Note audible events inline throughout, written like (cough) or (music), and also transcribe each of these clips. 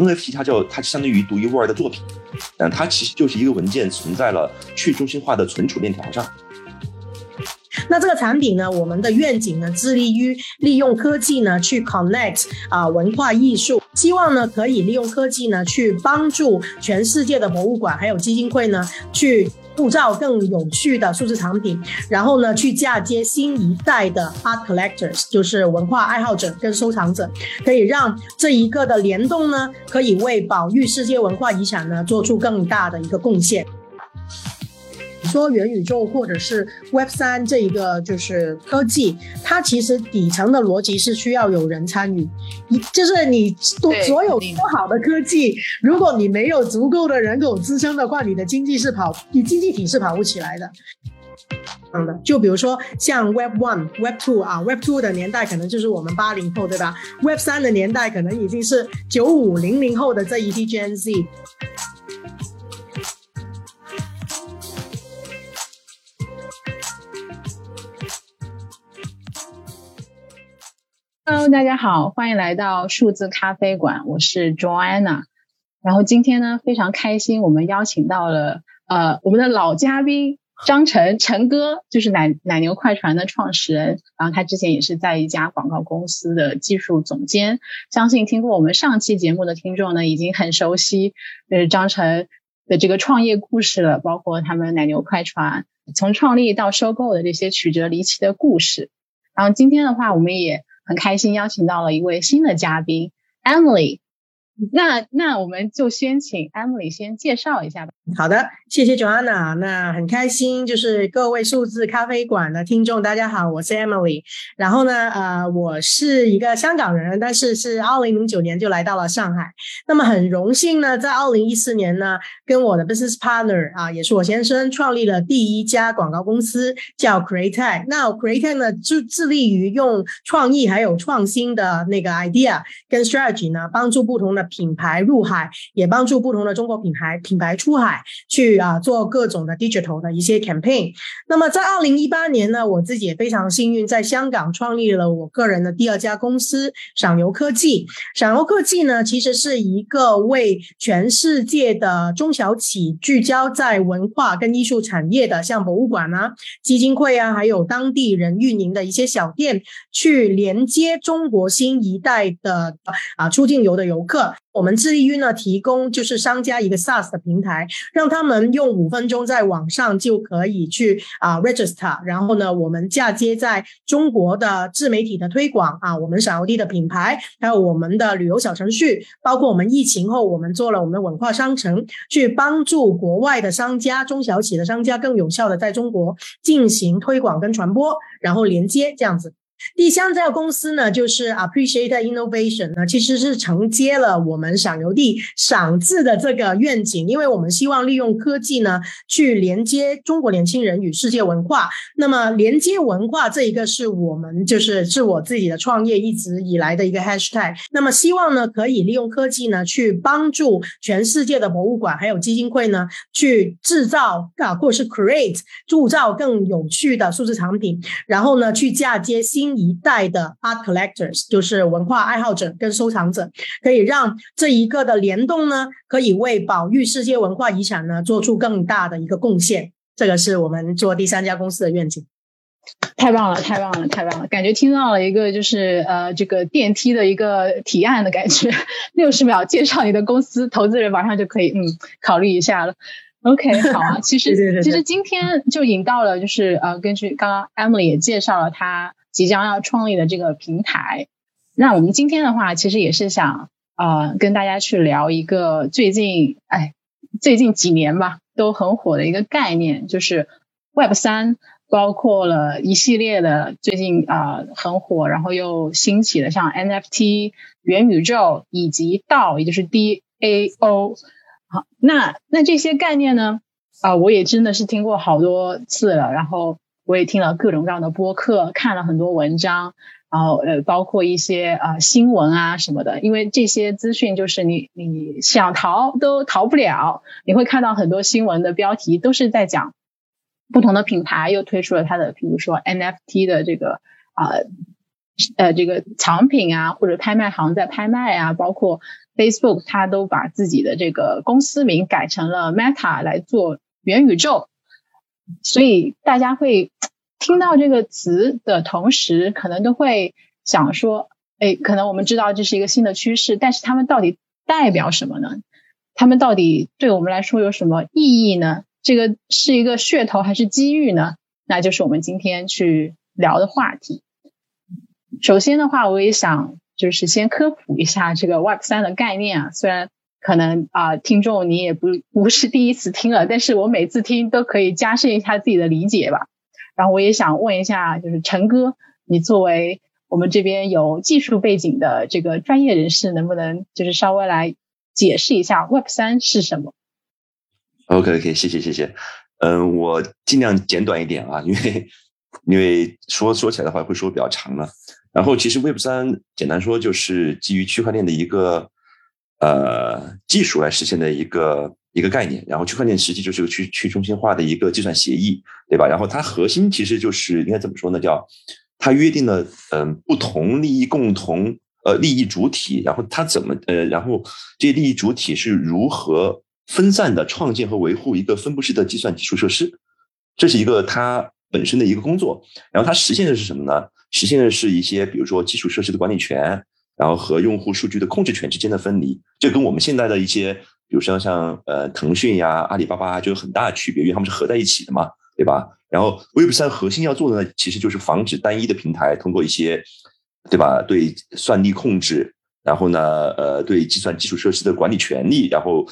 NFT 它叫它相当于独一无二的作品，嗯，它其实就是一个文件存在了去中心化的存储链条上。那这个产品呢，我们的愿景呢，致力于利用科技呢去 connect 啊文化艺术，希望呢可以利用科技呢去帮助全世界的博物馆还有基金会呢去铸造更有趣的数字产品，然后呢去嫁接新一代的 art collectors，就是文化爱好者跟收藏者，可以让这一个的联动呢，可以为保育世界文化遗产呢做出更大的一个贡献。说元宇宙或者是 Web 三这一个就是科技，它其实底层的逻辑是需要有人参与，一就是你多所有多好的科技，如果你没有足够的人口支撑的话，你的经济是跑，你经济体是跑不起来的。嗯的，就比如说像 Web One、Web Two 啊，Web Two 的年代可能就是我们八零后，对吧？Web 三的年代可能已经是九五零零后的这一批 Gen Z。Hello，大家好，欢迎来到数字咖啡馆，我是 Joanna。然后今天呢，非常开心，我们邀请到了呃我们的老嘉宾张晨，陈哥，就是奶奶牛快传的创始人。然后他之前也是在一家广告公司的技术总监。相信听过我们上期节目的听众呢，已经很熟悉呃张晨的这个创业故事了，包括他们奶牛快传从创立到收购的这些曲折离奇的故事。然后今天的话，我们也。很开心邀请到了一位新的嘉宾，Emily。那那我们就先请 Emily 先介绍一下吧。好的，谢谢 Joanna。那很开心，就是各位数字咖啡馆的听众，大家好，我是 Emily。然后呢，呃，我是一个香港人，但是是二零零九年就来到了上海。那么很荣幸呢，在二零一四年呢，跟我的 business partner 啊，也是我先生，创立了第一家广告公司，叫 Create。那 Create 呢，就致力于用创意还有创新的那个 idea 跟 strategy 呢，帮助不同的。品牌入海，也帮助不同的中国品牌品牌出海去啊做各种的 digital 的一些 campaign。那么在二零一八年呢，我自己也非常幸运，在香港创立了我个人的第二家公司赏游科技。赏游科技呢，其实是一个为全世界的中小企聚焦在文化跟艺术产业的，像博物馆啊、基金会啊，还有当地人运营的一些小店，去连接中国新一代的啊出境游的游客。我们致力于呢提供就是商家一个 SaaS 的平台，让他们用五分钟在网上就可以去啊 register，然后呢我们嫁接在中国的自媒体的推广啊，我们闪游地的品牌，还有我们的旅游小程序，包括我们疫情后我们做了我们的文化商城，去帮助国外的商家、中小企业的商家更有效的在中国进行推广跟传播，然后连接这样子。第三家公司呢，就是 Appreciate Innovation 呢，其实是承接了我们赏游地赏字的这个愿景，因为我们希望利用科技呢，去连接中国年轻人与世界文化。那么连接文化这一个是我们就是是我自己的创业一直以来的一个 Hashtag。那么希望呢，可以利用科技呢，去帮助全世界的博物馆还有基金会呢，去制造啊，或是 Create 铸造更有趣的数字产品，然后呢，去嫁接新。一代的 art collectors 就是文化爱好者跟收藏者，可以让这一个的联动呢，可以为保育世界文化遗产呢做出更大的一个贡献。这个是我们做第三家公司的愿景。太棒了，太棒了，太棒了！感觉听到了一个就是呃这个电梯的一个提案的感觉，(laughs) 六十秒介绍你的公司，投资人马上就可以嗯考虑一下了。OK，好啊。(laughs) 其实其实今天就引到了就是呃根据刚刚 Emily 也介绍了他。即将要创立的这个平台，那我们今天的话，其实也是想啊，跟大家去聊一个最近哎，最近几年吧，都很火的一个概念，就是 Web 三，包括了一系列的最近啊很火，然后又兴起的像 NFT、元宇宙以及 DAO，也就是 DAO。好，那那这些概念呢，啊，我也真的是听过好多次了，然后。我也听了各种各样的播客，看了很多文章，然后呃，包括一些啊新闻啊什么的。因为这些资讯就是你你想逃都逃不了，你会看到很多新闻的标题都是在讲不同的品牌又推出了它的，比如说 NFT 的这个啊呃这个藏品啊，或者拍卖行在拍卖啊，包括 Facebook 它都把自己的这个公司名改成了 Meta 来做元宇宙，所以大家会听到这个词的同时，可能都会想说，哎，可能我们知道这是一个新的趋势，但是他们到底代表什么呢？他们到底对我们来说有什么意义呢？这个是一个噱头还是机遇呢？那就是我们今天去聊的话题。首先的话，我也想就是先科普一下这个 Web 三的概念啊。虽然可能啊，听众你也不不是第一次听了，但是我每次听都可以加深一下自己的理解吧。然后我也想问一下，就是陈哥，你作为我们这边有技术背景的这个专业人士，能不能就是稍微来解释一下 Web 三是什么？OK OK，谢谢谢谢，嗯，我尽量简短一点啊，因为因为说说起来的话会说比较长了。然后其实 Web 三简单说就是基于区块链的一个呃技术来实现的一个一个概念。然后区块链实际就是个去去中心化的一个计算协议，对吧？然后它核心其实就是应该怎么说呢？叫它约定了嗯不同利益共同呃利益主体，然后它怎么呃然后这些利益主体是如何。分散的创建和维护一个分布式的计算基础设施，这是一个它本身的一个工作。然后它实现的是什么呢？实现的是一些，比如说基础设施的管理权，然后和用户数据的控制权之间的分离。这跟我们现在的一些，比如说像呃腾讯呀、阿里巴巴就有很大的区别，因为他们是合在一起的嘛，对吧？然后 Web 三核心要做的呢，其实就是防止单一的平台通过一些，对吧？对算力控制，然后呢，呃，对计算基础设施的管理权利，然后。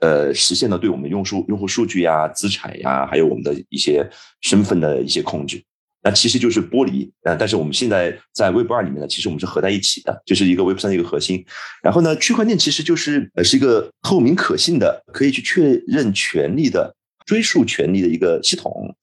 呃，实现了对我们用数用户数据呀、资产呀，还有我们的一些身份的一些控制，那其实就是剥离。呃，但是我们现在在 Web 二里面呢，其实我们是合在一起的，就是一个 Web 三的一个核心。然后呢，区块链其实就是呃是一个透明可信的，可以去确认权利的、追溯权利的一个系统。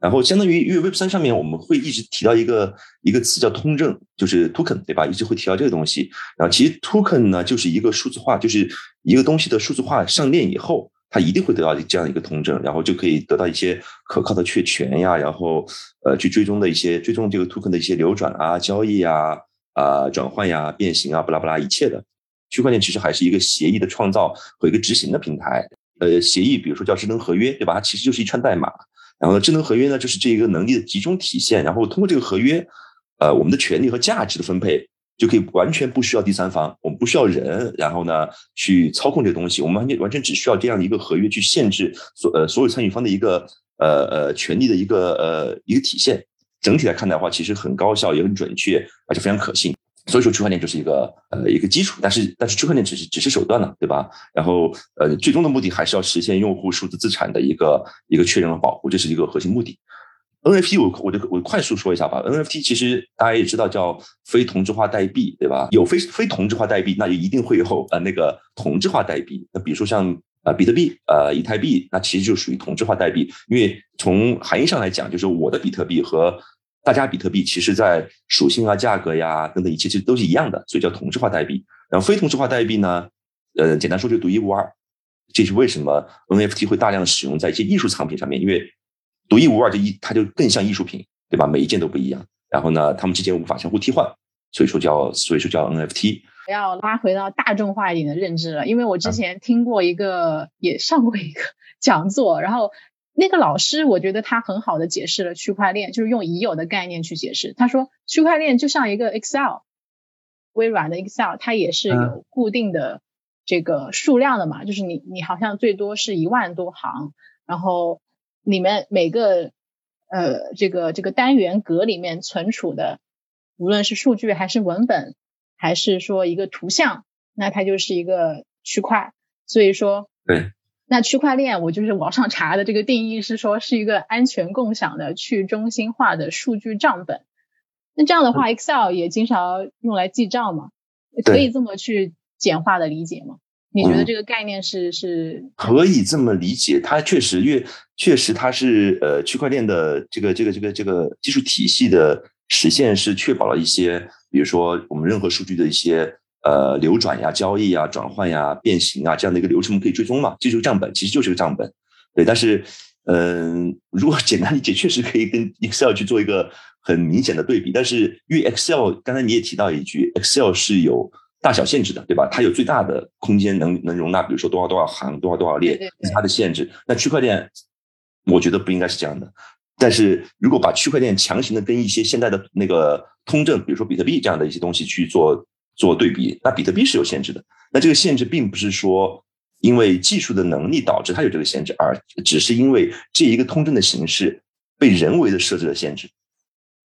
然后相当于，因为 Web 三上面我们会一直提到一个一个词叫通证，就是 token，对吧？一直会提到这个东西。然后其实 token 呢，就是一个数字化，就是一个东西的数字化上链以后，它一定会得到这样一个通证，然后就可以得到一些可靠的确权呀，然后呃去追踪的一些追踪这个 token 的一些流转啊、交易啊、啊转换呀、变形啊、不拉不拉一切的。区块链其实还是一个协议的创造和一个执行的平台。呃，协议比如说叫智能合约，对吧？它其实就是一串代码。然后呢，智能合约呢，就是这一个能力的集中体现。然后通过这个合约，呃，我们的权利和价值的分配就可以完全不需要第三方，我们不需要人，然后呢去操控这个东西，我们完全完全只需要这样一个合约去限制所呃所有参与方的一个呃呃权利的一个呃一个体现。整体来看的话，其实很高效，也很准确，而且非常可信。所以说，区块链就是一个呃一个基础，但是但是区块链只是只是手段呢，对吧？然后呃，最终的目的还是要实现用户数字资产的一个一个确认和保护，这是一个核心目的。NFT 我我就我快速说一下吧。NFT 其实大家也知道叫非同质化代币，对吧？有非非同质化代币，那就一定会有呃那个同质化代币。那比如说像呃比特币、呃以太币，那其实就属于同质化代币，因为从含义上来讲，就是我的比特币和大家比特币其实，在属性啊、价格呀等等一切，其实都是一样的，所以叫同质化代币。然后非同质化代币呢，呃，简单说就独一无二。这是为什么 NFT 会大量使用在一些艺术藏品上面？因为独一无二，的艺它就更像艺术品，对吧？每一件都不一样。然后呢，它们之间无法相互替换，所以说叫所以说叫 NFT。要拉回到大众化一点的认知了，因为我之前听过一个，也上过一个 (laughs) 讲座，然后。那个老师，我觉得他很好的解释了区块链，就是用已有的概念去解释。他说，区块链就像一个 Excel，微软的 Excel，它也是有固定的这个数量的嘛，就是你你好像最多是一万多行，然后里面每个呃这个这个单元格里面存储的，无论是数据还是文本，还是说一个图像，那它就是一个区块。所以说，对。那区块链，我就是网上查的这个定义是说是一个安全共享的去中心化的数据账本。那这样的话，Excel 也经常用来记账嘛？可以这么去简化的理解吗？你觉得这个概念是是？可以这么理解，它确实，越确实它是呃区块链的这个这个这个这个技术体系的实现是确保了一些，比如说我们任何数据的一些。呃，流转呀、交易呀、转换呀、变形啊，这样的一个流程可以追踪嘛？这就是账本，其实就是个账本。对，但是，嗯，如果简单理解，确实可以跟 Excel 去做一个很明显的对比。但是因为 Excel，刚才你也提到一句，Excel 是有大小限制的，对吧？它有最大的空间能能容纳，比如说多少多少行，多少多少列，是它的限制。那区块链，我觉得不应该是这样的。但是如果把区块链强行的跟一些现在的那个通证，比如说比特币这样的一些东西去做做对比，那比特币是有限制的。那这个限制并不是说因为技术的能力导致它有这个限制，而只是因为这一个通证的形式被人为的设置了限制，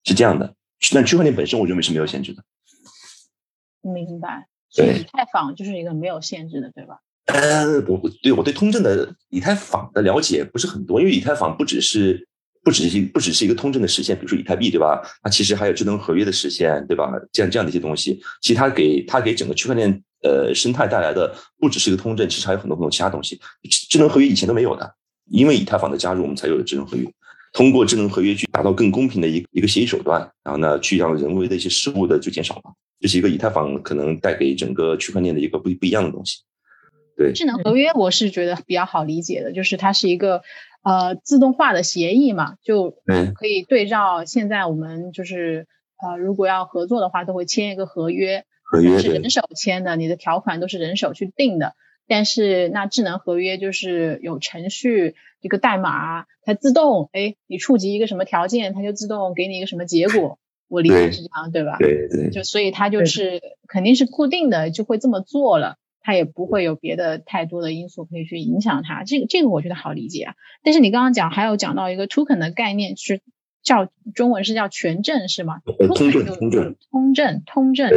是这样的。那区块链本身，我认为是没有限制的。明白。所，以太坊就是一个没有限制的，对吧？呃，我对我对通证的以太坊的了解不是很多，因为以太坊不只是。不只是不只是一个通证的实现，比如说以太币，对吧？它其实还有智能合约的实现，对吧？这样这样的一些东西，其实它给它给整个区块链呃生态带来的不只是一个通证，其实还有很多很多其他东西。智能合约以前都没有的，因为以太坊的加入，我们才有了智能合约。通过智能合约去达到更公平的一一个协议手段，然后呢，去让人为的一些失误的就减少了。这是一个以太坊可能带给整个区块链的一个不不一样的东西。对，智能合约我是觉得比较好理解的，就是它是一个。呃，自动化的协议嘛，就可以对照现在我们就是呃，如果要合作的话，都会签一个合约，合约是人手签的，你的条款都是人手去定的。但是那智能合约就是有程序，一个代码，它自动，哎，你触及一个什么条件，它就自动给你一个什么结果。我理解是这样，对吧？对对。就所以它就是肯定是固定的，就会这么做了。它也不会有别的太多的因素可以去影响它，这个这个我觉得好理解啊。但是你刚刚讲还有讲到一个 token 的概念是叫中文是叫权证是吗？通证通证通证通证，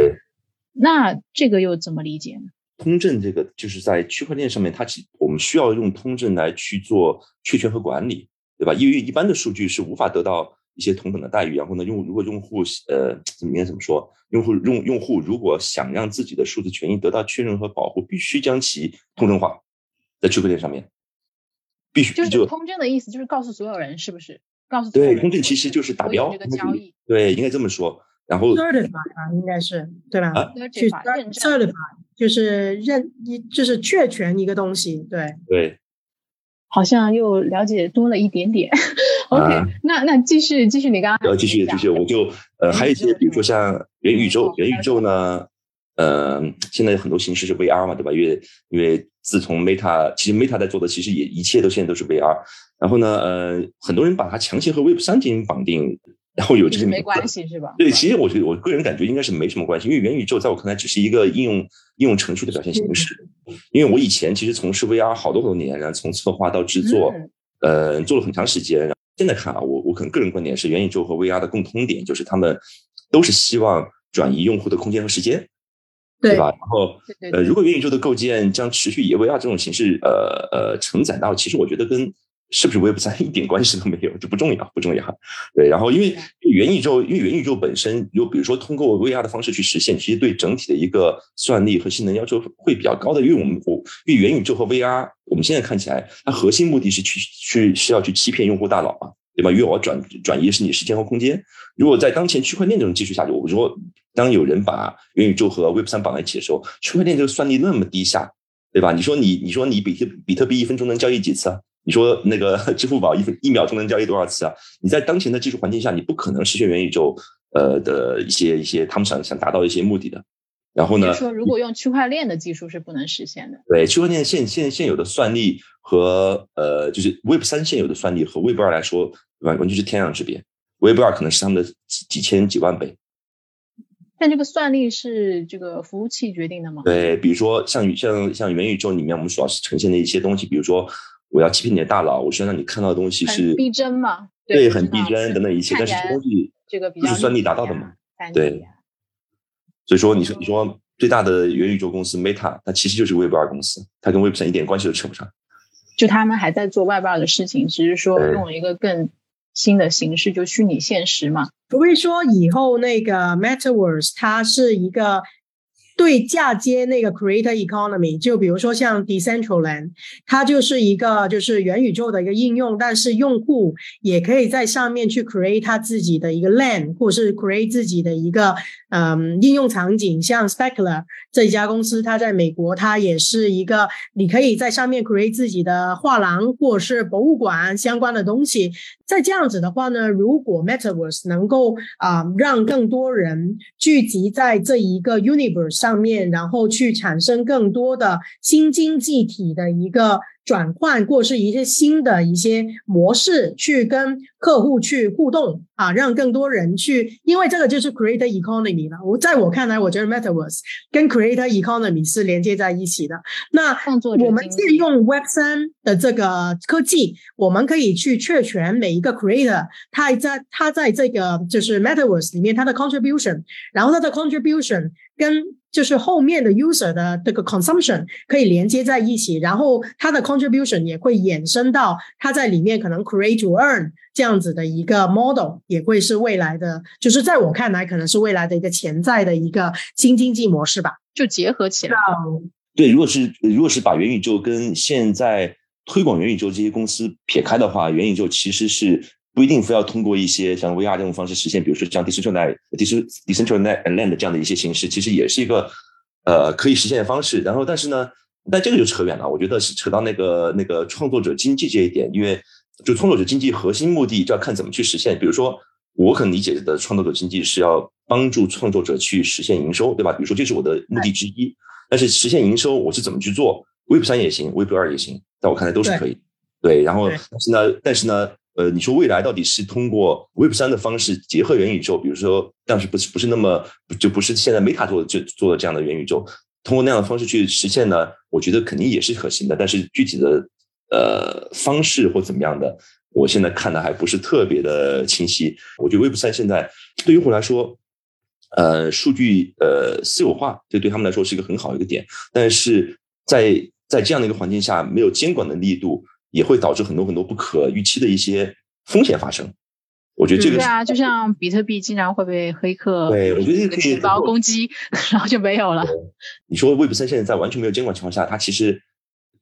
那这个又怎么理解呢？通证这个就是在区块链上面，它我们需要用通证来去做确权和管理，对吧？因为一般的数据是无法得到。一些同等的待遇，然后呢，用如果用户呃怎么应该怎么说？用户用用户如果想让自己的数字权益得到确认和保护，必须将其通证化，在区块链上面，必须就是通证的意思，就是告诉所有人，是不是？告诉对通证其实就是打标这个交易，对，应该这么说。然后 certify 应该是对吧？去 certify 就是认一就是确权一个东西，对对。好像又了解多了一点点。OK，那那继续继续，你刚刚要继续继续，我就呃还有一些，比如说像元宇宙，元宇宙呢，呃，现在很多形式是 VR 嘛，对吧？因为因为自从 Meta，其实 Meta 在做的其实也一切都现在都是 VR，然后呢，呃，很多人把它强行和 Web 三进行绑定。然后有这些没关系是吧？对，其实我觉得我个人感觉应该是没什么关系，因为元宇宙在我看来只是一个应用应用程序的表现形式。因为我以前其实从事 VR 好多好多年，然后从策划到制作，呃，做了很长时间。现在看啊，我我可能个人观点是，元宇宙和 VR 的共通点就是他们都是希望转移用户的空间和时间，对吧？然后呃，如果元宇宙的构建将持续以 VR 这种形式呃呃承载到，其实我觉得跟是不是 Web 三 (laughs) 一点关系都没有，这不重要，不重要。对，然后因为元宇宙，因为元宇宙本身就，比如说通过 VR 的方式去实现，其实对整体的一个算力和性能要求会比较高的。因为我们我因为元宇宙和 VR，我们现在看起来，它核心目的是去去是要去欺骗用户大脑嘛，对吧？因为我要转转移是你时间和空间。如果在当前区块链这种技术下去，我说当有人把元宇宙和 Web 三绑在一起的时候，区块链这个算力那么低下，对吧？你说你你说你比特比特币一分钟能交易几次啊？你说那个 (laughs) 支付宝一分一秒钟能交易多少次啊？你在当前的技术环境下，你不可能实现元宇宙呃的一些一些他们想想达到一些目的的。然后呢？说如果用区块链的技术是不能实现的。对，区块链现现现有的算力和呃就是 Web 三现有的算力和 Web 二来说完完全是天壤之别。Web 二可能是他们的几几千几万倍。但这个算力是这个服务器决定的吗？对，比如说像像像元宇宙里面我们主要是呈现的一些东西，比如说。我要欺骗你的大脑，我希望让你看到的东西是逼真嘛？对，很逼真等等一切，但是这东西这个不是算力达到的嘛？对。所以说，你说你说最大的元宇宙公司 Meta，它其实就是 Web 二公司，它跟 Web 三一点关系都扯不上。就他们还在做 Web 二的事情，只是说用了一个更新的形式，就虚拟现实嘛。不会说以后那个 Metaverse 它是一个对嫁接那个 Creator Economy，就比如说像 decentral land，它就是一个就是元宇宙的一个应用，但是用户也可以在上面去 create 他自己的一个 land，或是 create 自己的一个嗯应用场景。像 Specular 这家公司，它在美国，它也是一个你可以在上面 create 自己的画廊或者是博物馆相关的东西。在这样子的话呢，如果 Metaverse 能够啊让更多人聚集在这一个 universe 上面，然后去产生更多的新经济体的一个。转换或是一些新的一些模式去跟客户去互动啊，让更多人去，因为这个就是 creator economy 了。我在我看来，我觉得 metaverse 跟 creator economy 是连接在一起的。那我们借用 Web 三的这个科技，我们可以去确权每一个 creator，他在他在这个就是 metaverse 里面他的 contribution，然后他的 contribution 跟就是后面的 user 的这个 consumption 可以连接在一起，然后它的 contribution 也会衍生到它在里面可能 create to earn 这样子的一个 model，也会是未来的，就是在我看来可能是未来的一个潜在的一个新经济模式吧，就结合起来。对，如果是如果是把元宇宙跟现在推广元宇宙这些公司撇开的话，元宇宙其实是。不一定非要通过一些像 VR 这种方式实现，比如说像 decentralized、decentralized land 这样的一些形式，其实也是一个呃可以实现的方式。然后，但是呢，但这个就扯远了。我觉得是扯到那个那个创作者经济这一点，因为就创作者经济核心目的就要看怎么去实现。比如说，我可能理解的创作者经济是要帮助创作者去实现营收，对吧？比如说这是我的目的之一。但是实现营收我是怎么去做？Web 三也行，Web 二也行，在我看来都是可以。对，然后但是呢，但是呢。呃，你说未来到底是通过 Web 三的方式结合元宇宙，比如说，但是不是不是那么就不是现在 Meta 做的就做的这样的元宇宙，通过那样的方式去实现呢？我觉得肯定也是可行的，但是具体的呃方式或怎么样的，我现在看的还不是特别的清晰。我觉得 Web 三现在对于我来说，呃，数据呃私有化，这对他们来说是一个很好的一个点，但是在在这样的一个环境下，没有监管的力度。也会导致很多很多不可预期的一些风险发生。我觉得这个对啊，就像比特币经常会被黑客对我觉得这个可以包攻击，(laughs) 然后就没有了。你说 Web 三现在在完全没有监管情况下，它其实。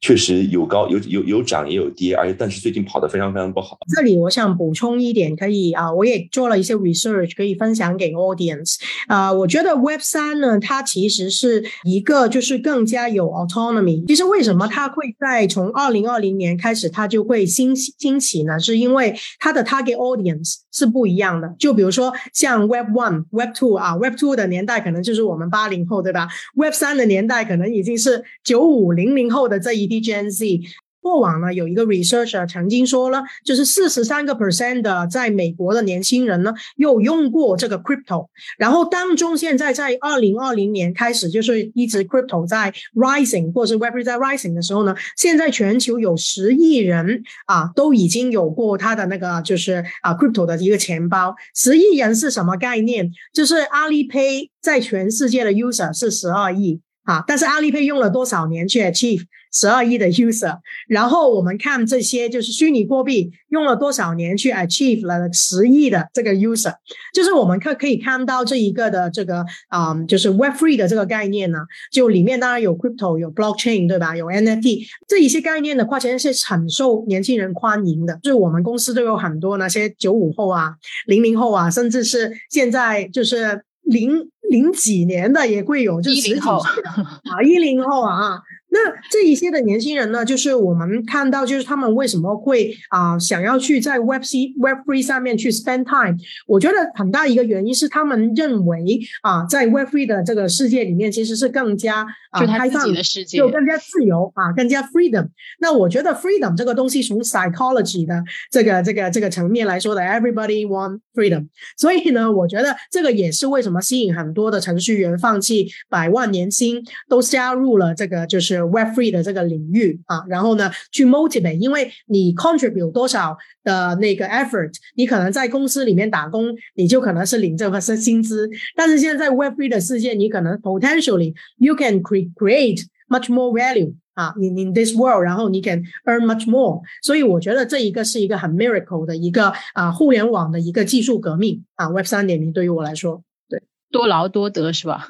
确实有高有有有涨也有跌，而且但是最近跑得非常非常不好。这里我想补充一点，可以啊，我也做了一些 research，可以分享给 audience。啊，我觉得 Web 三呢，它其实是一个就是更加有 autonomy。其实为什么它会在从二零二零年开始它就会兴兴起呢？是因为它的 target audience 是不一样的。就比如说像 Web One、Web Two 啊，Web Two 的年代可能就是我们八零后，对吧？Web 三的年代可能已经是九五零零后的这一。Gen Z 过往呢，有一个 researcher 曾经说了，就是四十三个 percent 的在美国的年轻人呢，有用过这个 crypto。然后当中现在在二零二零年开始，就是一直 crypto 在 rising 或是 Web3 在 rising 的时候呢，现在全球有十亿人啊，都已经有过他的那个就是啊 crypto 的一个钱包。十亿人是什么概念？就是阿里 Pay 在全世界的 user 是十二亿啊，但是阿里 Pay 用了多少年去 achieve？十二亿的 user，然后我们看这些就是虚拟货币用了多少年去 achieve 了十亿的这个 user，就是我们可可以看到这一个的这个啊，就是 Web Three 的这个概念呢，就里面当然有 crypto 有 blockchain 对吧？有 NFT 这一些概念的话，其实是很受年轻人欢迎的。就是我们公司都有很多那些九五后啊、零零后啊，甚至是现在就是零零几年的也会有，就是十几岁啊，一零后啊。那这一些的年轻人呢，就是我们看到，就是他们为什么会啊想要去在 Web C Web Three 上面去 spend time？我觉得很大一个原因是他们认为啊，在 Web Three 的这个世界里面，其实是更加啊开放的世界，就更加自由啊，更加 freedom。那我觉得 freedom 这个东西从 psychology 的这个这个这个层面来说的，everybody want freedom。所以呢，我觉得这个也是为什么吸引很多的程序员放弃百万年薪，都加入了这个就是。Web Three 的这个领域啊，然后呢，去 motivate，因为你 contribute 多少的那个 effort，你可能在公司里面打工，你就可能是领这份薪薪资。但是现在在 Web Three 的世界，你可能 potentially you can create much more value 啊，in in this world，然后你 can earn much more。所以我觉得这一个是一个很 miracle 的一个啊，互联网的一个技术革命啊，Web 三点零对于我来说，对，多劳多得是吧？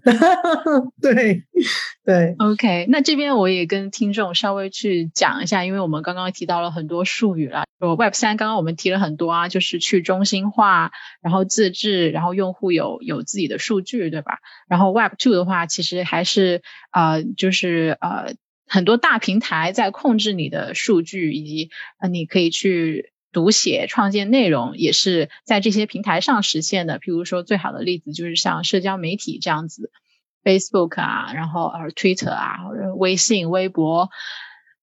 (laughs) 对对，OK，那这边我也跟听众稍微去讲一下，因为我们刚刚提到了很多术语了。Web 三刚刚我们提了很多啊，就是去中心化，然后自治，然后用户有有自己的数据，对吧？然后 Web two 的话，其实还是呃，就是呃，很多大平台在控制你的数据，以及，你可以去。读写、创建内容也是在这些平台上实现的。譬如说，最好的例子就是像社交媒体这样子，Facebook 啊，然后呃 Twitter 啊，微信、微博。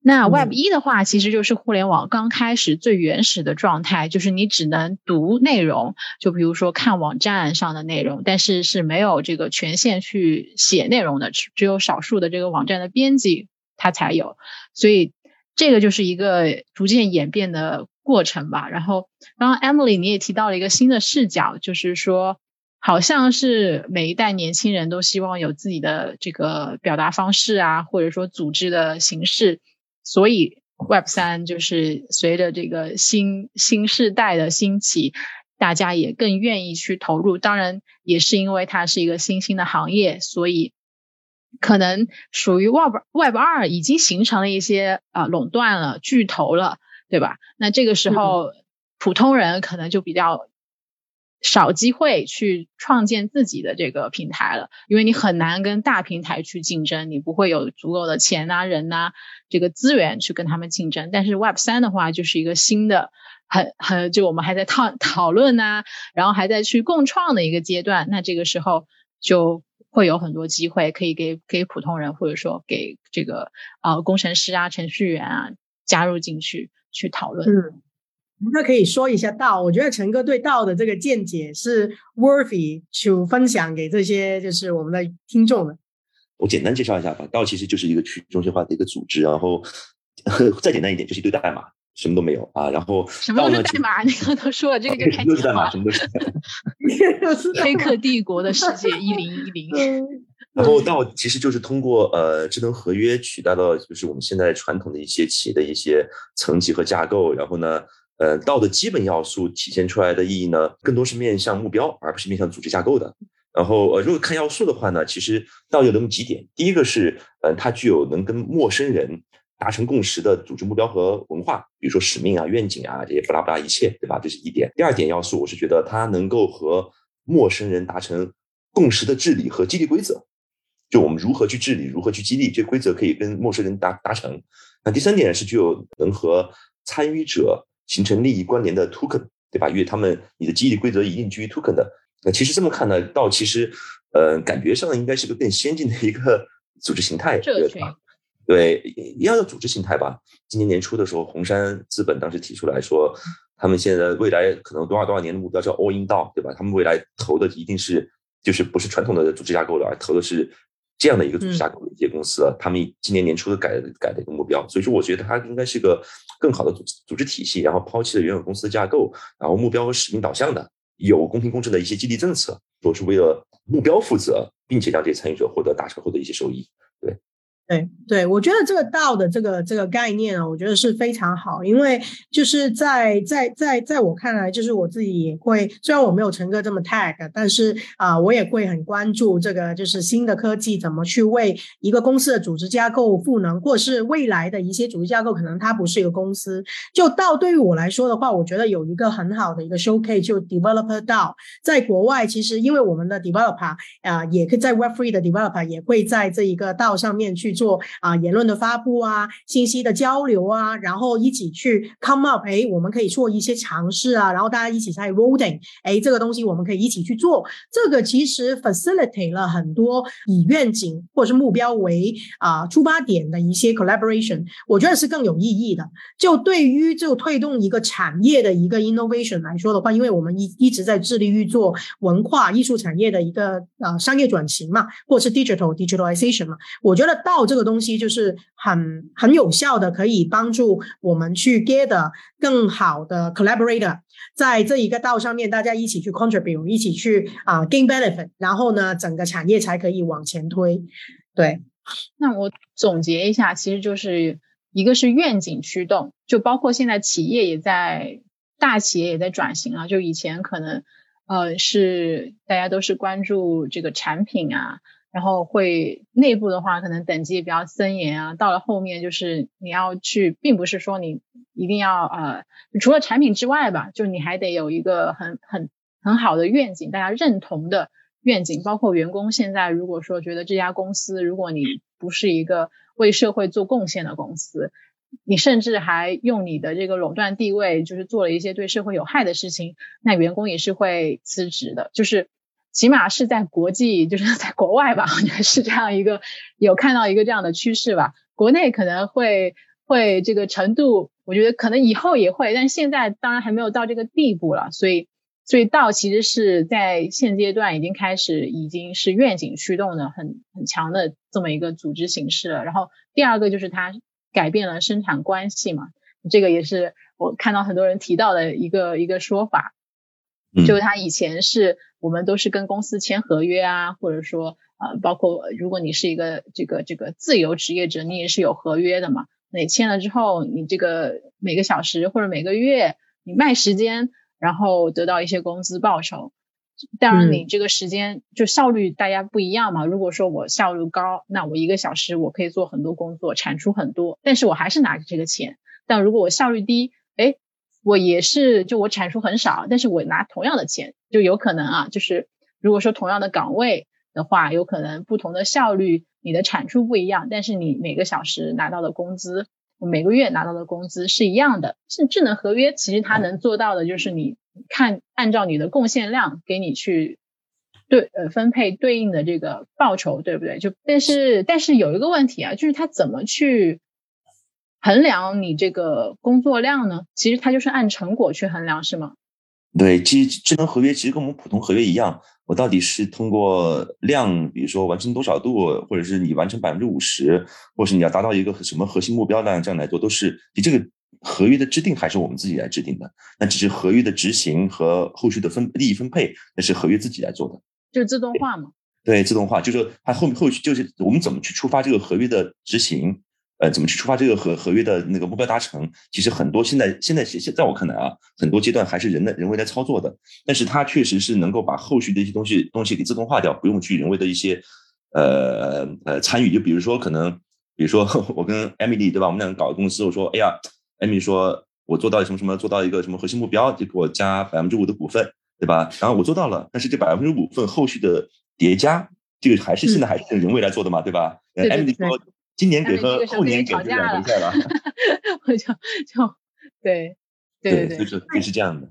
那 Web 一的话，其实就是互联网刚开始最原始的状态，就是你只能读内容，就比如说看网站上的内容，但是是没有这个权限去写内容的，只有少数的这个网站的编辑他才有。所以这个就是一个逐渐演变的。过程吧，然后刚刚 Emily 你也提到了一个新的视角，就是说，好像是每一代年轻人都希望有自己的这个表达方式啊，或者说组织的形式，所以 Web 三就是随着这个新新世代的兴起，大家也更愿意去投入。当然，也是因为它是一个新兴的行业，所以可能属于 Web Web 二已经形成了一些啊垄断了巨头了。对吧？那这个时候，普通人可能就比较少机会去创建自己的这个平台了，因为你很难跟大平台去竞争，你不会有足够的钱呐、人呐这个资源去跟他们竞争。但是 Web 三的话，就是一个新的，很很就我们还在讨讨论呐，然后还在去共创的一个阶段。那这个时候就会有很多机会可以给给普通人，或者说给这个啊工程师啊、程序员啊加入进去。去讨论，嗯，那可以说一下道。我觉得陈哥对道的这个见解是 worthy to 分享给这些就是我们的听众的。我简单介绍一下吧，道其实就是一个去中心化的一个组织，然后 (laughs) 再简单一点就是一堆代码，什么都没有啊。然后什么都是代码，你刚都说了，这个就太都是代码，什么都是。(laughs) 黑客帝国的世界一零一零。(laughs) 然后道其实就是通过呃智能合约取代了就是我们现在传统的一些企业的一些层级和架构，然后呢，呃道的基本要素体现出来的意义呢，更多是面向目标，而不是面向组织架构的。然后呃如果看要素的话呢，其实道有那么几点，第一个是呃它具有能跟陌生人达成共识的组织目标和文化，比如说使命啊、愿景啊这些不拉不拉一切，对吧？这是一点。第二点要素，我是觉得它能够和陌生人达成共识的治理和激励规则。就我们如何去治理，如何去激励，这规则可以跟陌生人达达成。那第三点是具有能和参与者形成利益关联的 token，对吧？因为他们你的激励规则一定基于 token 的。那其实这么看呢，到其实呃感觉上应该是个更先进的一个组织形态，对吧？对，要有组织形态吧。今年年初的时候，红杉资本当时提出来说，他们现在未来可能多少多少年的目标叫 all in 到，对吧？他们未来投的一定是就是不是传统的组织架构了，而投的是。这样的一个组织架构的一些公司，他们今年年初的改改的一个目标，所以说我觉得它应该是个更好的组组织体系，然后抛弃了原有公司的架构，然后目标和使命导向的，有公平公正的一些激励政策，都是为了目标负责，并且让这些参与者获得达成后的一些收益。对。对，我觉得这个道的这个这个概念啊，我觉得是非常好，因为就是在在在在我看来，就是我自己也会，虽然我没有陈哥这么 tag，但是啊，我也会很关注这个，就是新的科技怎么去为一个公司的组织架构赋能，或是未来的一些组织架构，可能它不是一个公司。就道对于我来说的话，我觉得有一个很好的一个 showcase，就 developer 道，在国外其实因为我们的 developer 啊，也可以在 web free 的 developer 也会在这一个道上面去。做啊言论的发布啊，信息的交流啊，然后一起去 come up，哎，我们可以做一些尝试啊，然后大家一起在 voting，哎，这个东西我们可以一起去做。这个其实 facilitate 了很多以愿景或者是目标为啊出发点的一些 collaboration，我觉得是更有意义的。就对于就推动一个产业的一个 innovation 来说的话，因为我们一一直在致力于做文化艺术产业的一个呃商业转型嘛，或者是 digital digitalization 嘛，我觉得到这个东西就是很很有效的，可以帮助我们去 get 更好的 collaborator，在这一个道上面，大家一起去 contribute，一起去啊 gain benefit，然后呢，整个产业才可以往前推。对，那我总结一下，其实就是一个是愿景驱动，就包括现在企业也在大企业也在转型啊，就以前可能呃是大家都是关注这个产品啊。然后会内部的话可能等级也比较森严啊。到了后面就是你要去，并不是说你一定要呃，除了产品之外吧，就你还得有一个很很很好的愿景，大家认同的愿景。包括员工现在如果说觉得这家公司，如果你不是一个为社会做贡献的公司，你甚至还用你的这个垄断地位，就是做了一些对社会有害的事情，那员工也是会辞职的。就是起码是在国际，就是在国外吧，我觉得是这样一个有看到一个这样的趋势吧。国内可能会会这个程度，我觉得可能以后也会，但现在当然还没有到这个地步了。所以，所以道其实是在现阶段已经开始，已经是愿景驱动的很很强的这么一个组织形式了。然后第二个就是它。改变了生产关系嘛？这个也是我看到很多人提到的一个一个说法，就是他以前是我们都是跟公司签合约啊，或者说呃，包括如果你是一个这个这个自由职业者，你也是有合约的嘛。那你签了之后，你这个每个小时或者每个月你卖时间，然后得到一些工资报酬。当然，你这个时间就效率大家不一样嘛。如果说我效率高，那我一个小时我可以做很多工作，产出很多，但是我还是拿着这个钱。但如果我效率低，哎，我也是就我产出很少，但是我拿同样的钱，就有可能啊，就是如果说同样的岗位的话，有可能不同的效率，你的产出不一样，但是你每个小时拿到的工资，每个月拿到的工资是一样的。是智能合约，其实它能做到的就是你。看，按照你的贡献量给你去对呃分配对应的这个报酬，对不对？就但是但是有一个问题啊，就是他怎么去衡量你这个工作量呢？其实它就是按成果去衡量，是吗？对，其实智能合约其实跟我们普通合约一样，我到底是通过量，比如说完成多少度，或者是你完成百分之五十，或是你要达到一个什么核心目标的这样来做，都是你这个。合约的制定还是我们自己来制定的，那只是合约的执行和后续的分利益分配，那是合约自己来做的，就是自动化嘛？对，自动化就是说它后面后续就是我们怎么去触发这个合约的执行，呃，怎么去触发这个合合约的那个目标达成？其实很多现在现在现现在我看来啊，很多阶段还是人的人为来操作的，但是它确实是能够把后续的一些东西东西给自动化掉，不用去人为的一些呃呃参与。就比如说可能，比如说我跟 Emily 对吧？我们两个搞个公司，我说哎呀。艾米说：“我做到什么什么，做到一个什么核心目标，就给我加百分之五的股份，对吧？然后我做到了，但是这百分之五份后续的叠加，这个还是现在还是人为来做的嘛，对吧？艾米说，今年给和后年给就两回事了。(laughs) 我就就对对对，就是就是这样的。”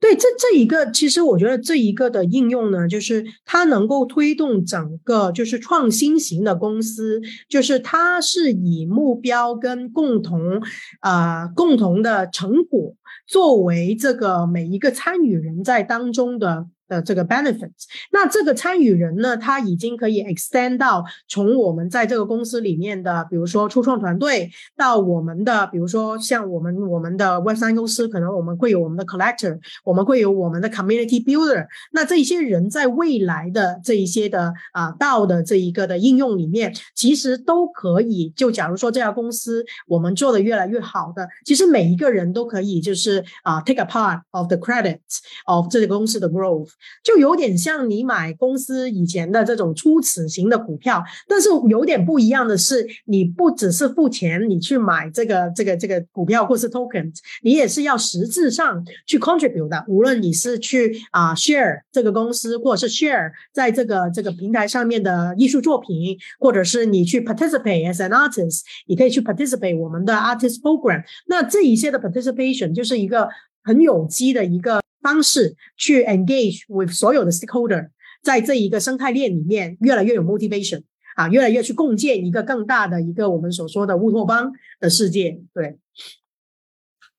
对，这这一个其实我觉得这一个的应用呢，就是它能够推动整个就是创新型的公司，就是它是以目标跟共同啊共同的成果作为这个每一个参与人在当中的。的这个 benefit，那这个参与人呢，他已经可以 extend 到从我们在这个公司里面的，比如说初创团队，到我们的，比如说像我们我们的 Web 三公司，可能我们会有我们的 collector，我们会有我们的 community builder。那这一些人在未来的这一些的啊到的这一个的应用里面，其实都可以。就假如说这家公司我们做的越来越好的，其实每一个人都可以就是啊 take a part of the credit of 这个公司的 growth。就有点像你买公司以前的这种初始型的股票，但是有点不一样的是，你不只是付钱，你去买这个这个这个股票或是 token，你也是要实质上去 contribute 的。无论你是去啊 share 这个公司，或者是 share 在这个这个平台上面的艺术作品，或者是你去 participate as an artist，你可以去 participate 我们的 artist program。那这一些的 participation 就是一个很有机的一个。方式去 engage with 所有的 stakeholder，在这一个生态链里面，越来越有 motivation 啊，越来越去共建一个更大的一个我们所说的乌托邦的世界。对，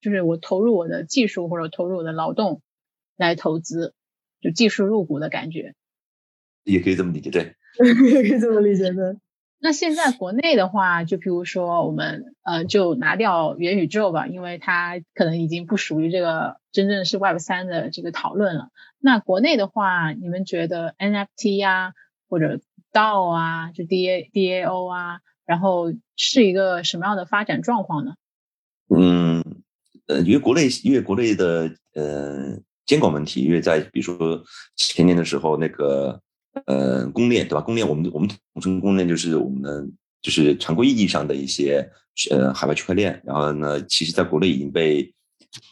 就是我投入我的技术或者投入我的劳动来投资，就技术入股的感觉，也可以这么理解，对，(laughs) 也可以这么理解的。那现在国内的话，就比如说我们呃，就拿掉元宇宙吧，因为它可能已经不属于这个真正是 Web 三的这个讨论了。那国内的话，你们觉得 NFT 呀，或者 DAO 啊，就 DA DAO 啊，然后是一个什么样的发展状况呢？嗯，呃，因为国内因为国内的呃监管问题，因为在比如说前年的时候那个。呃公链，对吧？公链我们我们统称公链就是我们就是常规意义上的一些呃海外区块链，然后呢，其实在国内已经被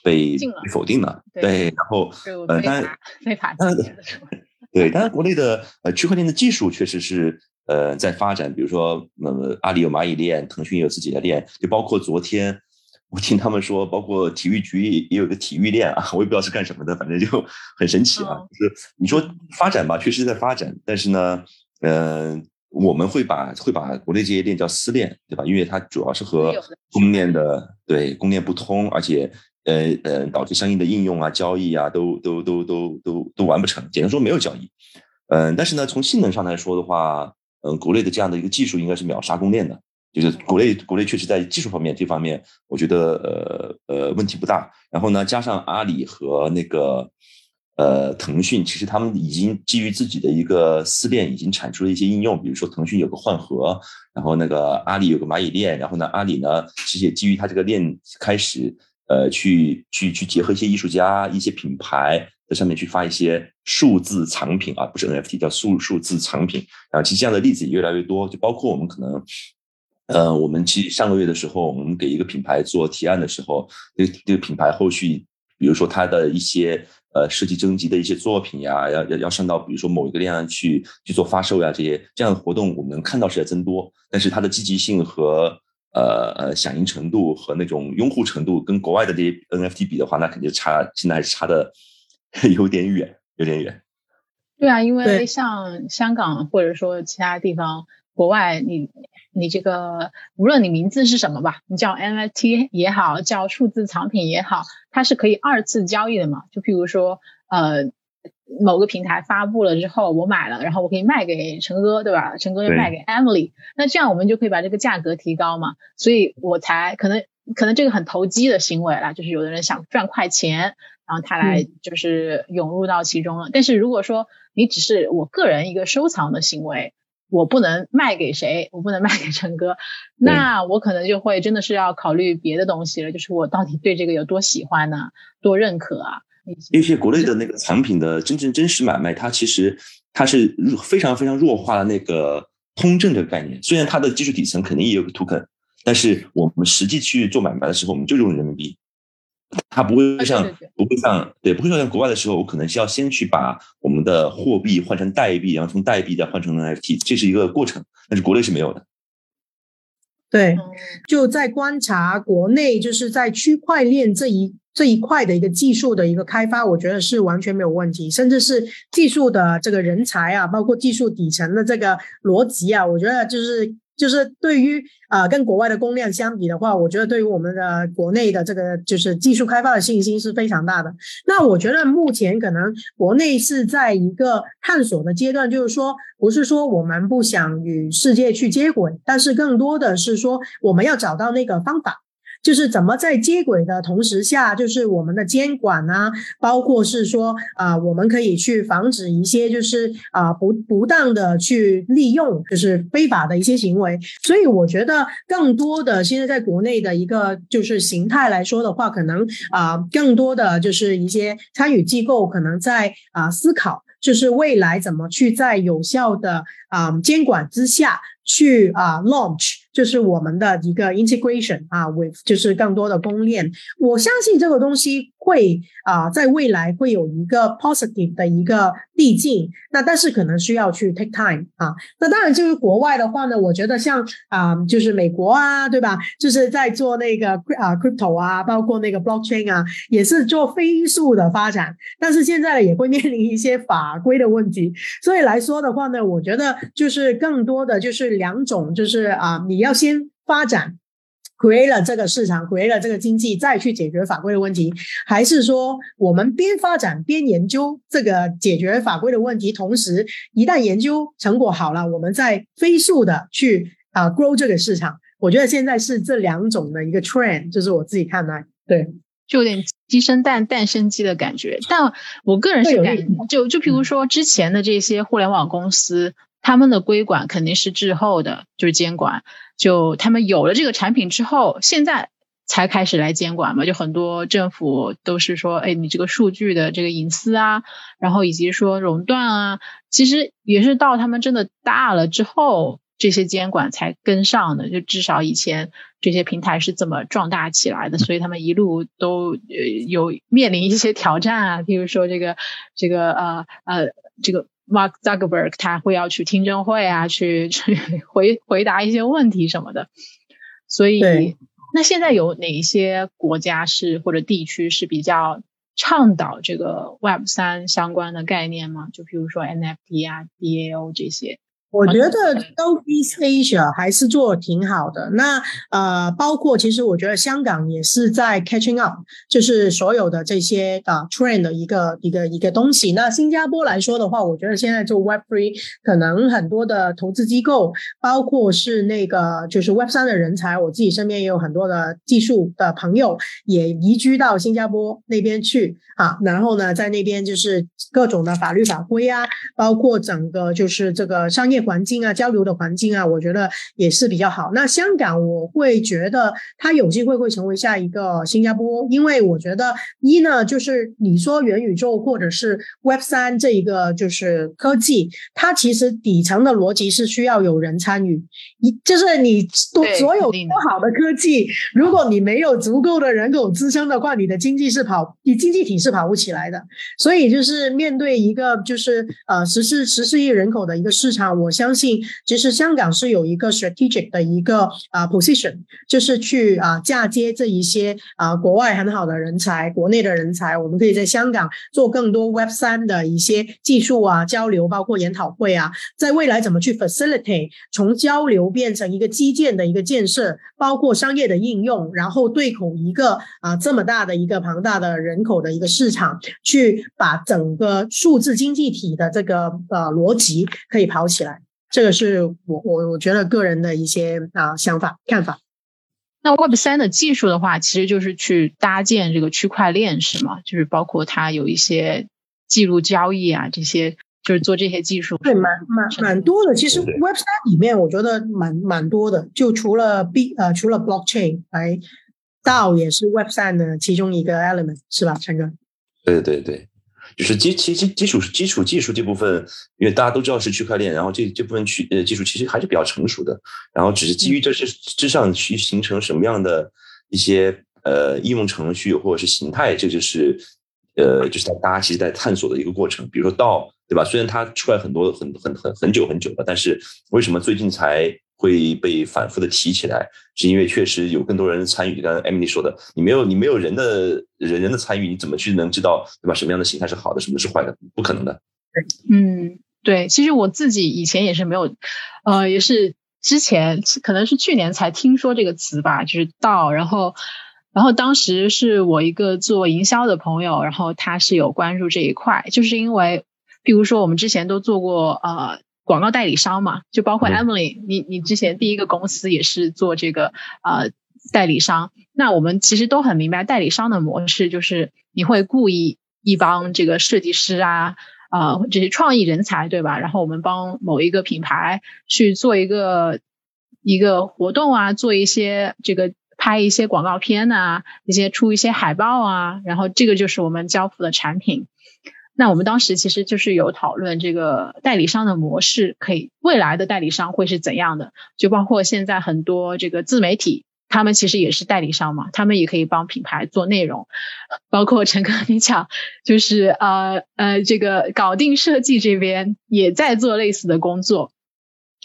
被否定了，对，然后呃当然非法当然 (laughs) 对，当然国内的呃区块链的技术确实是。呃，在发展，比如说，呃，阿里有蚂蚁链，腾讯有自己的链，就包括昨天我听他们说，包括体育局也有个体育链啊，我也不知道是干什么的，反正就 (laughs) 很神奇啊。就是你说发展吧，确实在发展，但是呢，呃，我们会把会把国内这些链叫私链，对吧？因为它主要是和公链的对公链不通，而且呃呃，导致相应的应用啊、交易啊，都都都都都都完不成，简单说没有交易。嗯，但是呢，从性能上来说的话。嗯，国内的这样的一个技术应该是秒杀供链的，就是国内国内确实在技术方面这方面，我觉得呃呃问题不大。然后呢，加上阿里和那个呃腾讯，其实他们已经基于自己的一个私链，已经产出了一些应用，比如说腾讯有个换核，然后那个阿里有个蚂蚁链，然后呢阿里呢其实也基于它这个链开始呃去去去结合一些艺术家、一些品牌。在上面去发一些数字藏品啊，不是 NFT，叫数数字藏品然后。其实这样的例子也越来越多，就包括我们可能，呃，我们其实上个月的时候，我们给一个品牌做提案的时候，这这个品牌后续，比如说它的一些呃设计征集的一些作品呀，要要要上到比如说某一个链上去去做发售呀，这些这样的活动我们能看到是在增多，但是它的积极性和呃呃响应程度和那种拥护程度跟国外的这些 NFT 比的话，那肯定差，现在还是差的。(laughs) 有点远，有点远。对啊，因为像香港或者说其他地方，国外你你这个无论你名字是什么吧，你叫 NFT 也好，叫数字藏品也好，它是可以二次交易的嘛。就譬如说，呃，某个平台发布了之后，我买了，然后我可以卖给陈哥，对吧？陈哥又卖给 Emily，那这样我们就可以把这个价格提高嘛。所以我才可能可能这个很投机的行为啦，就是有的人想赚快钱。然后他来就是涌入到其中了。但是如果说你只是我个人一个收藏的行为，我不能卖给谁，我不能卖给陈哥，那我可能就会真的是要考虑别的东西了。就是我到底对这个有多喜欢呢？多认可啊？因为国内的那个产品的真正真实买卖，它其实它是非常非常弱化了那个通证这个概念。虽然它的技术底层肯定也有个 token，但是我们实际去做买卖的时候，我们就用人民币。它不会像不会像对不会像国外的时候，我可能是要先去把我们的货币换成代币，然后从代币再换成 NFT，这是一个过程。但是国内是没有的。对，就在观察国内，就是在区块链这一这一块的一个技术的一个开发，我觉得是完全没有问题，甚至是技术的这个人才啊，包括技术底层的这个逻辑啊，我觉得就是。就是对于啊，跟国外的供量相比的话，我觉得对于我们的国内的这个就是技术开发的信心是非常大的。那我觉得目前可能国内是在一个探索的阶段，就是说不是说我们不想与世界去接轨，但是更多的是说我们要找到那个方法。就是怎么在接轨的同时下，就是我们的监管啊，包括是说啊，我们可以去防止一些就是啊不不当的去利用，就是非法的一些行为。所以我觉得更多的现在在国内的一个就是形态来说的话，可能啊更多的就是一些参与机构可能在啊思考，就是未来怎么去在有效的啊监管之下去啊 launch。就是我们的一个 integration 啊，with 就是更多的公链，我相信这个东西会啊，在未来会有一个 positive 的一个递进。那但是可能需要去 take time 啊。那当然就是国外的话呢，我觉得像啊，就是美国啊，对吧？就是在做那个啊 crypto 啊，包括那个 blockchain 啊，也是做飞速的发展。但是现在呢，也会面临一些法规的问题。所以来说的话呢，我觉得就是更多的就是两种，就是啊，你。要先发展，create 了这个市场，create 了这个经济，再去解决法规的问题，还是说我们边发展边研究这个解决法规的问题，同时一旦研究成果好了，我们再飞速的去啊 grow 这个市场？我觉得现在是这两种的一个 trend，就是我自己看来，对，就有点鸡生蛋，蛋生鸡的感觉。但我个人是感，就就譬如说之前的这些互联网公司。他们的规管肯定是滞后的，就是监管。就他们有了这个产品之后，现在才开始来监管嘛，就很多政府都是说，哎，你这个数据的这个隐私啊，然后以及说垄断啊，其实也是到他们真的大了之后，这些监管才跟上的。就至少以前这些平台是这么壮大起来的，所以他们一路都呃有面临一些挑战啊，比如说这个这个呃呃这个 Mark Zuckerberg 他会要去听证会啊，去去回回答一些问题什么的，所以。那现在有哪一些国家是或者地区是比较倡导这个 Web 三相关的概念吗？就比如说 NFT 啊、DAO 这些。我觉得 Southeast Asia 还是做挺好的。那呃，包括其实我觉得香港也是在 catching up，就是所有的这些啊 trend 的一个一个一个东西。那新加坡来说的话，我觉得现在做 Web three 可能很多的投资机构，包括是那个就是 Web 三的人才，我自己身边也有很多的技术的朋友也移居到新加坡那边去啊。然后呢，在那边就是各种的法律法规啊，包括整个就是这个商业。环境啊，交流的环境啊，我觉得也是比较好。那香港，我会觉得它有机会会成为下一个新加坡，因为我觉得一呢，就是你说元宇宙或者是 Web 三这一个就是科技，它其实底层的逻辑是需要有人参与。一就是你多所有多好的科技，如果你没有足够的人口支撑的话，你的经济是跑，你经济体是跑不起来的。所以就是面对一个就是呃十四十四亿人口的一个市场，我相信其实香港是有一个 strategic 的一个啊 position，就是去啊嫁接这一些啊国外很好的人才，国内的人才，我们可以在香港做更多 Web 三的一些技术啊交流，包括研讨会啊，在未来怎么去 facilitate 从交流。变成一个基建的一个建设，包括商业的应用，然后对口一个啊这么大的一个庞大的人口的一个市场，去把整个数字经济体的这个呃逻辑可以跑起来。这个是我我我觉得个人的一些啊想法看法。那 Web 三的技术的话，其实就是去搭建这个区块链，是吗？就是包括它有一些记录交易啊这些。就是做这些技术，对，蛮蛮蛮多的。其实 Web 三里面，我觉得蛮蛮多的。就除了 B 呃，除了 Blockchain，哎，DAO 也是 Web 三的其中一个 element，是吧，陈哥？对对对，就是基其基基础基础技术这部分，因为大家都知道是区块链，然后这这部分区呃技术其实还是比较成熟的。然后只是基于这些之上去形成什么样的一些呃应用程序或者是形态，这就是呃就是在大家其实在探索的一个过程。比如说 DAO。对吧？虽然它出来很多很很很很久很久了，但是为什么最近才会被反复的提起来？是因为确实有更多人参与。刚才 Emily 说的，你没有你没有人的人人的参与，你怎么去能知道对吧？什么样的形态是好的，什么是坏的？不可能的。嗯，对。其实我自己以前也是没有，呃，也是之前可能是去年才听说这个词吧，就是道。然后，然后当时是我一个做营销的朋友，然后他是有关注这一块，就是因为。比如说，我们之前都做过呃广告代理商嘛，就包括 Emily，你你之前第一个公司也是做这个呃代理商。那我们其实都很明白，代理商的模式就是你会雇一一帮这个设计师啊，啊这些创意人才，对吧？然后我们帮某一个品牌去做一个一个活动啊，做一些这个拍一些广告片啊，一些出一些海报啊，然后这个就是我们交付的产品。那我们当时其实就是有讨论这个代理商的模式，可以未来的代理商会是怎样的？就包括现在很多这个自媒体，他们其实也是代理商嘛，他们也可以帮品牌做内容。包括陈哥你讲，就是呃呃，这个搞定设计这边也在做类似的工作，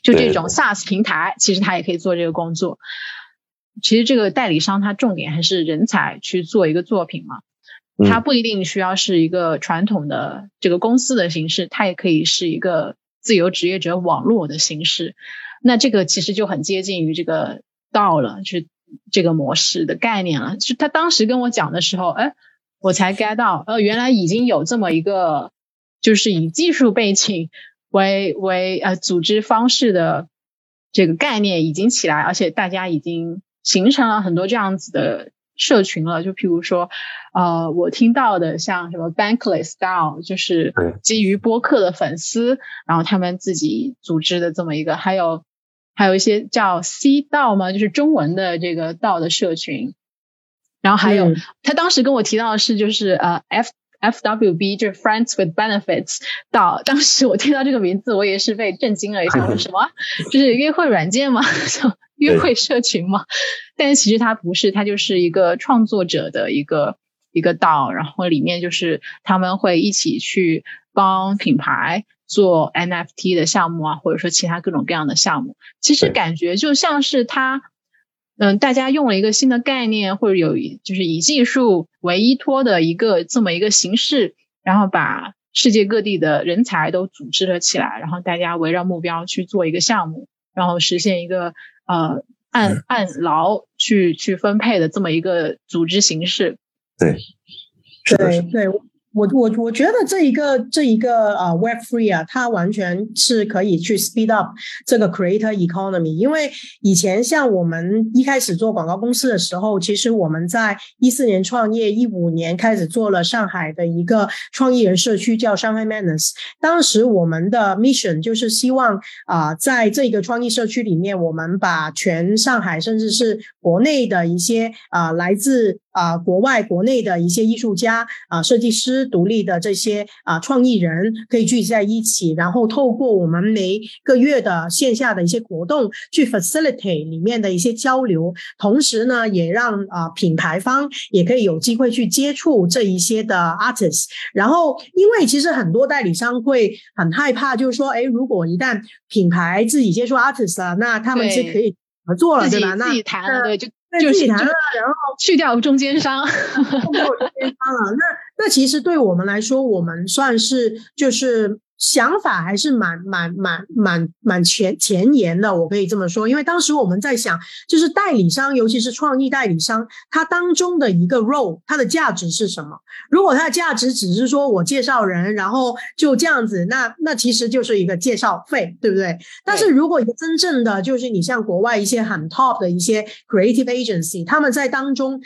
就这种 SaaS 平台，其实他也可以做这个工作。其实这个代理商他重点还是人才去做一个作品嘛。它不一定需要是一个传统的这个公司的形式，它也可以是一个自由职业者网络的形式。那这个其实就很接近于这个道了，就是这个模式的概念了。就他当时跟我讲的时候，哎，我才 get 到，呃，原来已经有这么一个，就是以技术背景为为呃组织方式的这个概念已经起来，而且大家已经形成了很多这样子的。社群了，就譬如说，呃，我听到的像什么 Bankless Style，就是基于播客的粉丝，然后他们自己组织的这么一个，还有还有一些叫 C 道吗？就是中文的这个道的社群，然后还有他当时跟我提到的是，就是呃 F F W B 就是 Friends with Benefits。到当时我听到这个名字，我也是被震惊了一下，说什么？(laughs) 就是约会软件吗？(laughs) 约会社群吗？但是其实它不是，它就是一个创作者的一个一个道，然后里面就是他们会一起去帮品牌做 NFT 的项目啊，或者说其他各种各样的项目。其实感觉就像是他。嗯，大家用了一个新的概念，或者有就是以技术为依托的一个这么一个形式，然后把世界各地的人才都组织了起来，然后大家围绕目标去做一个项目，然后实现一个呃按按劳去去分配的这么一个组织形式。对，对对。我我我觉得这一个这一个啊 Web Free 啊，它完全是可以去 speed up 这个 Creator Economy。因为以前像我们一开始做广告公司的时候，其实我们在一四年创业，一五年开始做了上海的一个创意人社区，叫上海 Madness。当时我们的 mission 就是希望啊，在这个创意社区里面，我们把全上海甚至是国内的一些啊来自啊国外国内的一些艺术家啊设计师。独立的这些啊创意人可以聚集在一起，然后透过我们每个月的线下的一些活动去 facilitate 里面的一些交流，同时呢，也让啊品牌方也可以有机会去接触这一些的 artists。然后，因为其实很多代理商会很害怕，就是说，哎，如果一旦品牌自己接触 artists 了，那他们是可以合作了，对吧？那自己谈了，对，就。自己谈了，然后去掉中间商，中间商了。那那其实对我们来说，我们算是就是。想法还是蛮蛮蛮蛮蛮前前沿的，我可以这么说。因为当时我们在想，就是代理商，尤其是创意代理商，它当中的一个 role，它的价值是什么？如果它的价值只是说我介绍人，然后就这样子，那那其实就是一个介绍费，对不对？但是如果一个真正的，就是你像国外一些很 top 的一些 creative agency，他们在当中，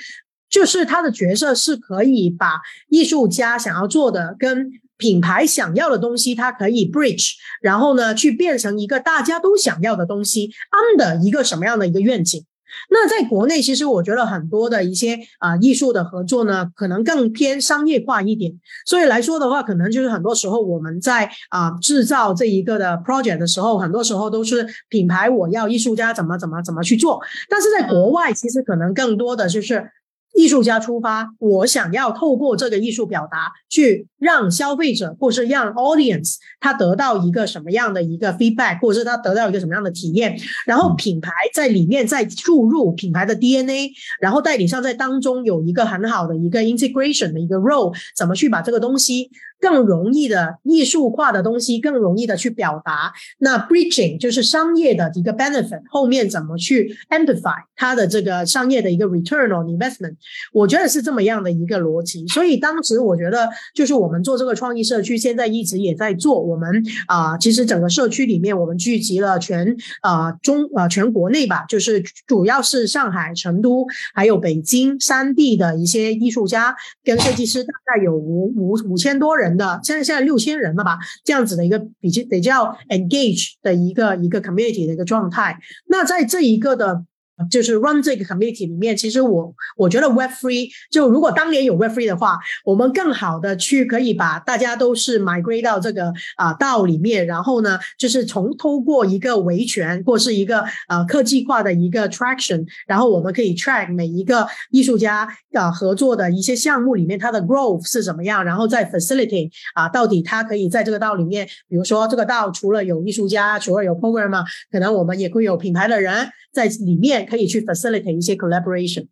就是他的角色是可以把艺术家想要做的跟。品牌想要的东西，它可以 bridge，然后呢，去变成一个大家都想要的东西，under 一个什么样的一个愿景？那在国内，其实我觉得很多的一些啊艺术的合作呢，可能更偏商业化一点。所以来说的话，可能就是很多时候我们在啊制造这一个的 project 的时候，很多时候都是品牌我要艺术家怎么怎么怎么去做。但是在国外，其实可能更多的就是。艺术家出发，我想要透过这个艺术表达，去让消费者或是让 audience 他得到一个什么样的一个 feedback，或者是他得到一个什么样的体验，然后品牌在里面再注入品牌的 DNA，然后代理商在当中有一个很好的一个 integration 的一个 role，怎么去把这个东西。更容易的艺术化的东西，更容易的去表达。那 bridging 就是商业的一个 benefit，后面怎么去 amplify 它的这个商业的一个 return on investment？我觉得是这么样的一个逻辑。所以当时我觉得，就是我们做这个创意社区，现在一直也在做。我们啊，其实整个社区里面，我们聚集了全啊中啊全国内吧，就是主要是上海、成都还有北京三地的一些艺术家跟设计师，大概有五五五千多人。的现在现在六千人了吧，这样子的一个比较比较 engage 的一个一个 community 的一个状态。那在这一个的。就是 run 这个 community 里面，其实我我觉得 web free 就如果当年有 web free 的话，我们更好的去可以把大家都是 migrate 到这个啊道里面，然后呢，就是从通过一个维权或是一个呃科技化的一个 traction，然后我们可以 track 每一个艺术家啊合作的一些项目里面它的 growth 是怎么样，然后再 facilitate 啊到底它可以在这个道里面，比如说这个道除了有艺术家，除了有 programmer，可能我们也会有品牌的人在里面。可以去 facilitate 一些 collaboration，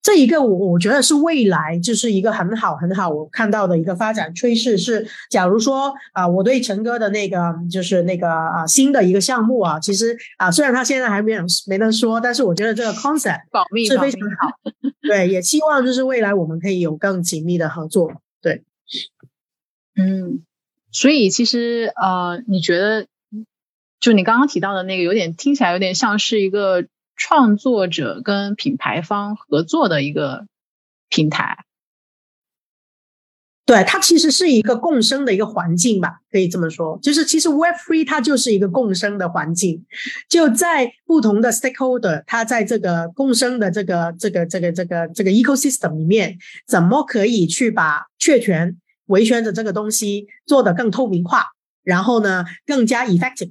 这一个我我觉得是未来就是一个很好很好我看到的一个发展趋势是，假如说啊，我对陈哥的那个就是那个啊新的一个项目啊，其实啊虽然他现在还没有没能说，但是我觉得这个 concept 保密是非常。好，对，也希望就是未来我们可以有更紧密的合作，对，嗯，所以其实呃，你觉得就你刚刚提到的那个，有点听起来有点像是一个。创作者跟品牌方合作的一个平台，对，它其实是一个共生的一个环境吧，可以这么说。就是其实 Web Three 它就是一个共生的环境，就在不同的 stakeholder，它在这个共生的这个这个这个这个这个 ecosystem 里面，怎么可以去把确权维权的这个东西做得更透明化，然后呢更加 effective。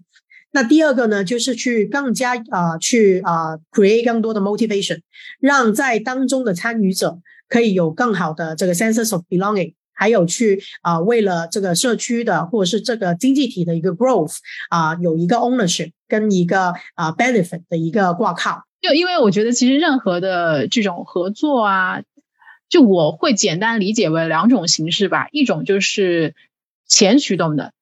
那第二个呢，就是去更加啊去啊 create 更多的 motivation，让在当中的参与者可以有更好的这个 sense of belonging。还有去啊，为了这个社区的或者是这个经济体的一个 growth 啊，有一个 ownership 跟一个啊 benefit 的一个挂靠。就因为我觉得其实任何的这种合作啊，就我会简单理解为两种形式吧。一种就是钱驱动的，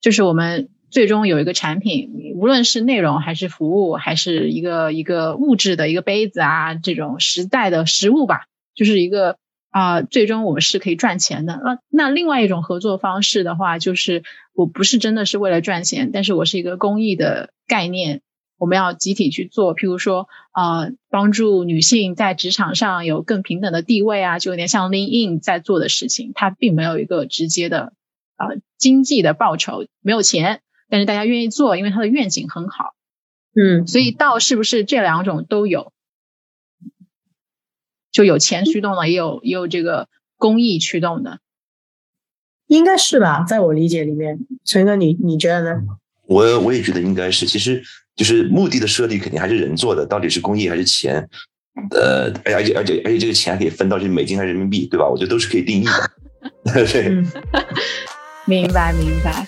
就是我们最终有一个产品，无论是内容还是服务，还是一个一个物质的一个杯子啊，这种实在的实物吧，就是一个。啊，最终我们是可以赚钱的。那那另外一种合作方式的话，就是我不是真的是为了赚钱，但是我是一个公益的概念，我们要集体去做。譬如说，啊，帮助女性在职场上有更平等的地位啊，就有点像 Lean In 在做的事情。它并没有一个直接的啊经济的报酬，没有钱，但是大家愿意做，因为它的愿景很好。嗯，所以道是不是这两种都有？就有钱驱动的，也有也有这个公益驱动的，应该是吧？在我理解里面，陈哥，你你觉得呢？我我也觉得应该是，其实就是目的的设立肯定还是人做的，到底是公益还是钱？呃，而且而且而且这个钱还可以分到是美金还是人民币，对吧？我觉得都是可以定义的。(laughs) 对，(laughs) 明白明白。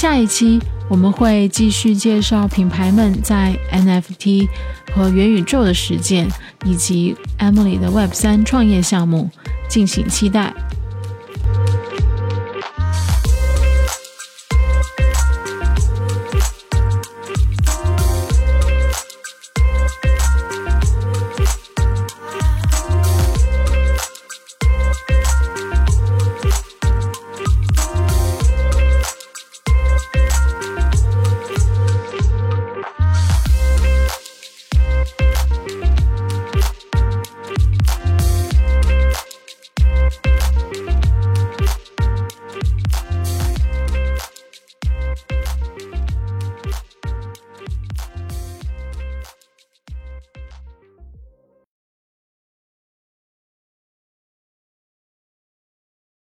下一期。我们会继续介绍品牌们在 NFT 和元宇宙的实践，以及 Emily 的 Web 三创业项目，敬请期待。